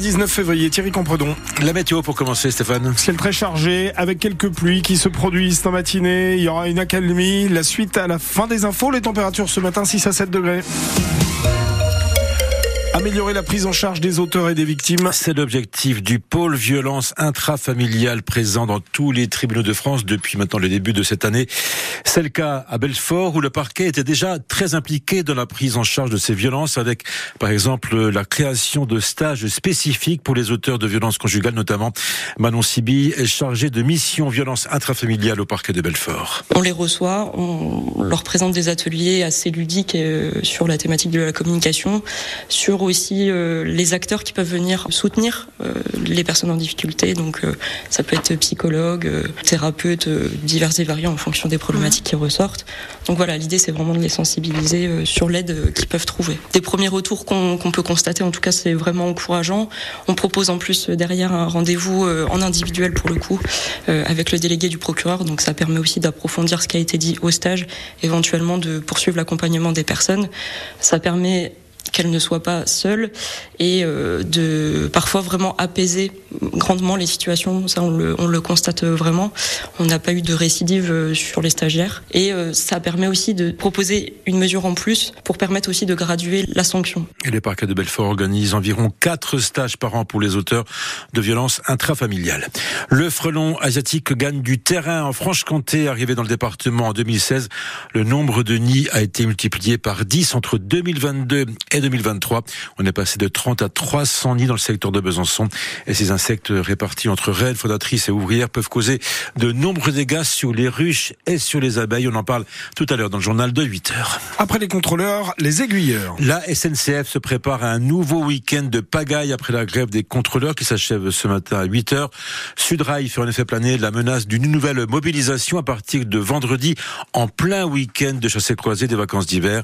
19 février, Thierry Compredon. La météo pour commencer, Stéphane. Ciel très chargé, avec quelques pluies qui se produisent en matinée. Il y aura une accalmie. La suite à la fin des infos. Les températures ce matin, 6 à 7 degrés. Améliorer la prise en charge des auteurs et des victimes. C'est l'objectif du pôle violence intrafamiliale présent dans tous les tribunaux de France depuis maintenant le début de cette année. C'est le cas à Belfort où le parquet était déjà très impliqué dans la prise en charge de ces violences avec par exemple la création de stages spécifiques pour les auteurs de violences conjugales notamment. Manon Sibi est chargée de mission violence intrafamiliale au parquet de Belfort. On les reçoit, on leur présente des ateliers assez ludiques euh, sur la thématique de la communication, sur aussi euh, les acteurs qui peuvent venir soutenir euh, les personnes en difficulté. Donc euh, ça peut être psychologue, thérapeute, divers et variés en fonction des problématiques qui ressortent. Donc voilà, l'idée c'est vraiment de les sensibiliser sur l'aide qu'ils peuvent trouver. Des premiers retours qu'on peut constater, en tout cas c'est vraiment encourageant. On propose en plus derrière un rendez-vous en individuel pour le coup avec le délégué du procureur. Donc ça permet aussi d'approfondir ce qui a été dit au stage, éventuellement de poursuivre l'accompagnement des personnes. Ça permet qu'elle ne soit pas seule et euh, de parfois vraiment apaiser grandement les situations. Ça, on le, on le constate vraiment. On n'a pas eu de récidive euh, sur les stagiaires et euh, ça permet aussi de proposer une mesure en plus pour permettre aussi de graduer la sanction. Et le parquet de Belfort organise environ quatre stages par an pour les auteurs de violences intrafamiliales. Le frelon asiatique gagne du terrain en Franche-Comté, arrivé dans le département en 2016. Le nombre de nids a été multiplié par 10 entre 2022 et 2023. On est passé de 30 à 300 nids dans le secteur de Besançon. Et ces insectes répartis entre reines, fondatrices et ouvrières peuvent causer de nombreux dégâts sur les ruches et sur les abeilles. On en parle tout à l'heure dans le journal de 8 heures. Après les contrôleurs, les aiguilleurs. La SNCF se prépare à un nouveau week-end de pagaille après la grève des contrôleurs qui s'achève ce matin à 8 heures. Sudrail fait en effet planer la menace d'une nouvelle mobilisation à partir de vendredi en plein week-end de chassé croisée des vacances d'hiver.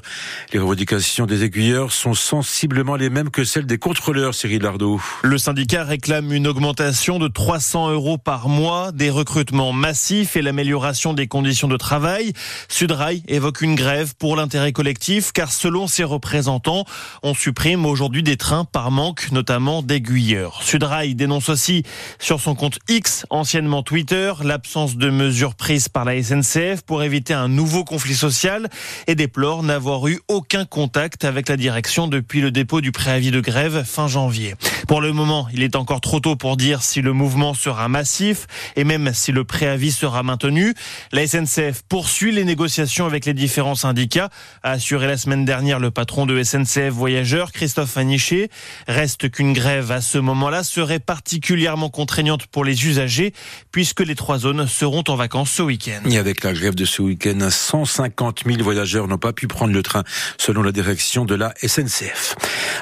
Les revendications des aiguilleurs sont sensiblement les mêmes que celles des contrôleurs, Cyril Lardot. Le syndicat réclame une augmentation de 300 euros par mois, des recrutements massifs et l'amélioration des conditions de travail. Sudrail évoque une grève pour l'intérêt collectif car selon ses représentants, on supprime aujourd'hui des trains par manque notamment d'aiguilleurs. Sudrail dénonce aussi sur son compte X, anciennement Twitter, l'absence de mesures prises par la SNCF pour éviter un nouveau conflit social et déplore n'avoir eu aucun contact avec la direction depuis le dépôt du préavis de grève fin janvier. Pour le moment, il est encore trop tôt pour dire si le mouvement sera massif et même si le préavis sera maintenu. La SNCF poursuit les négociations avec les différents syndicats, a assuré la semaine dernière le patron de SNCF Voyageurs, Christophe Aniché. Reste qu'une grève à ce moment-là serait particulièrement contraignante pour les usagers puisque les trois zones seront en vacances ce week-end. Et avec la grève de ce week-end, 150 000 voyageurs n'ont pas pu prendre le train selon la direction de la SNCF.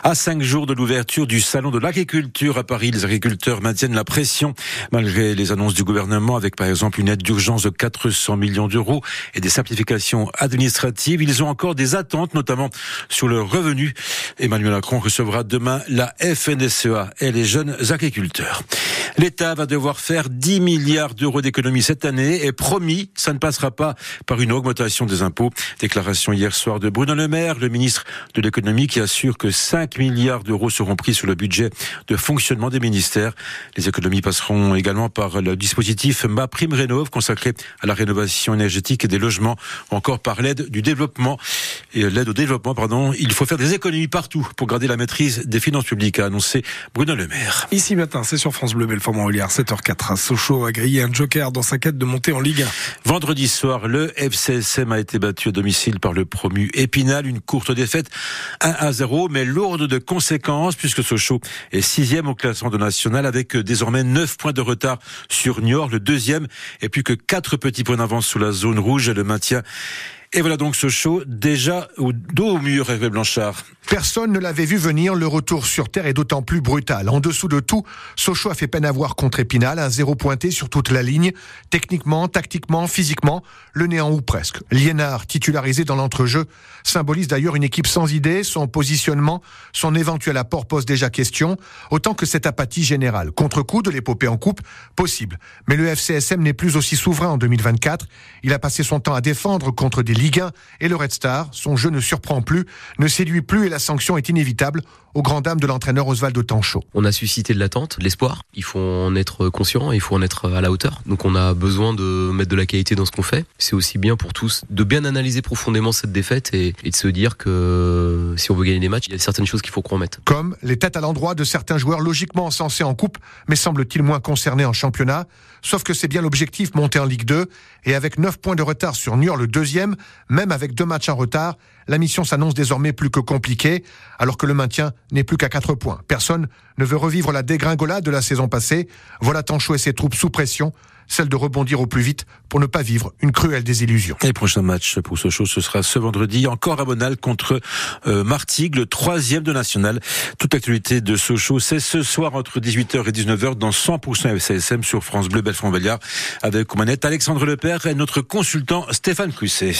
À cinq jours de l'ouverture du salon de l'agriculture à Paris, les agriculteurs maintiennent la pression malgré les annonces du gouvernement avec par exemple une aide d'urgence de 400 millions d'euros et des simplifications administratives. Ils ont encore des attentes, notamment sur le revenu. Emmanuel Macron recevra demain la FNSEA et les jeunes agriculteurs. L'État va devoir faire 10 milliards d'euros d'économies cette année et promis, ça ne passera pas par une augmentation des impôts. Déclaration hier soir de Bruno Le Maire, le ministre de l'économie qui assure que 5 milliards d'euros seront pris sur le budget de fonctionnement des ministères. Les économies passeront également par le dispositif Ma Prime Rénov consacré à la rénovation énergétique des logements ou encore par l'aide du développement et l'aide au développement, pardon. Il faut faire des économies partout pour garder la maîtrise des finances publiques, a annoncé Bruno Le Maire. Ici matin, c'est sur France Bleu Belfort-Montbéliard, 7h04. Sochaux a grillé un joker dans sa quête de monter en Ligue 1. Vendredi soir, le FCSM a été battu à domicile par le promu Épinal, une courte défaite 1 à 0, mais lourde de conséquences puisque Sochaux est sixième au classement de national avec désormais 9 points de retard sur Niort, le deuxième, et plus que 4 petits points d'avance sous la zone rouge. Le maintien et voilà donc ce show déjà au dos au mur, Hervé Blanchard. Personne ne l'avait vu venir, le retour sur Terre est d'autant plus brutal. En dessous de tout, Sochaux a fait peine à voir contre Épinal, un zéro pointé sur toute la ligne. Techniquement, tactiquement, physiquement, le néant ou presque. Liénard, titularisé dans l'entrejeu, symbolise d'ailleurs une équipe sans idée, son positionnement, son éventuel apport pose déjà question, autant que cette apathie générale. Contre-coup de l'épopée en coupe, possible. Mais le FCSM n'est plus aussi souverain en 2024. Il a passé son temps à défendre contre des Ligue 1 et le Red Star. Son jeu ne surprend plus, ne séduit plus et la sanction est inévitable aux grandes dames de l'entraîneur Osvaldo Tancho. On a suscité de l'attente, de l'espoir. Il faut en être conscient, il faut en être à la hauteur. Donc on a besoin de mettre de la qualité dans ce qu'on fait. C'est aussi bien pour tous de bien analyser profondément cette défaite et, de se dire que si on veut gagner des matchs, il y a certaines choses qu'il faut qu'on remette. Comme les têtes à l'endroit de certains joueurs logiquement encensés en coupe, mais semble-t-il moins concernés en championnat. Sauf que c'est bien l'objectif monter en Ligue 2 et avec 9 points de retard sur Niort le deuxième, même avec deux matchs en retard, la mission s'annonce désormais plus que compliquée, alors que le maintien n'est plus qu'à 4 points. Personne ne veut revivre la dégringolade de la saison passée. Voilà Tanchot et ses troupes sous pression celle de rebondir au plus vite pour ne pas vivre une cruelle désillusion. Et prochain match pour Sochaux, ce sera ce vendredi, encore à Bonal contre euh, Martigues, le troisième de national. Toute l'actualité de Sochaux, c'est ce soir entre 18h et 19h dans 100% FCSM sur France Bleu Belfort-Belliard avec Manette Alexandre Lepère et notre consultant Stéphane Cusset.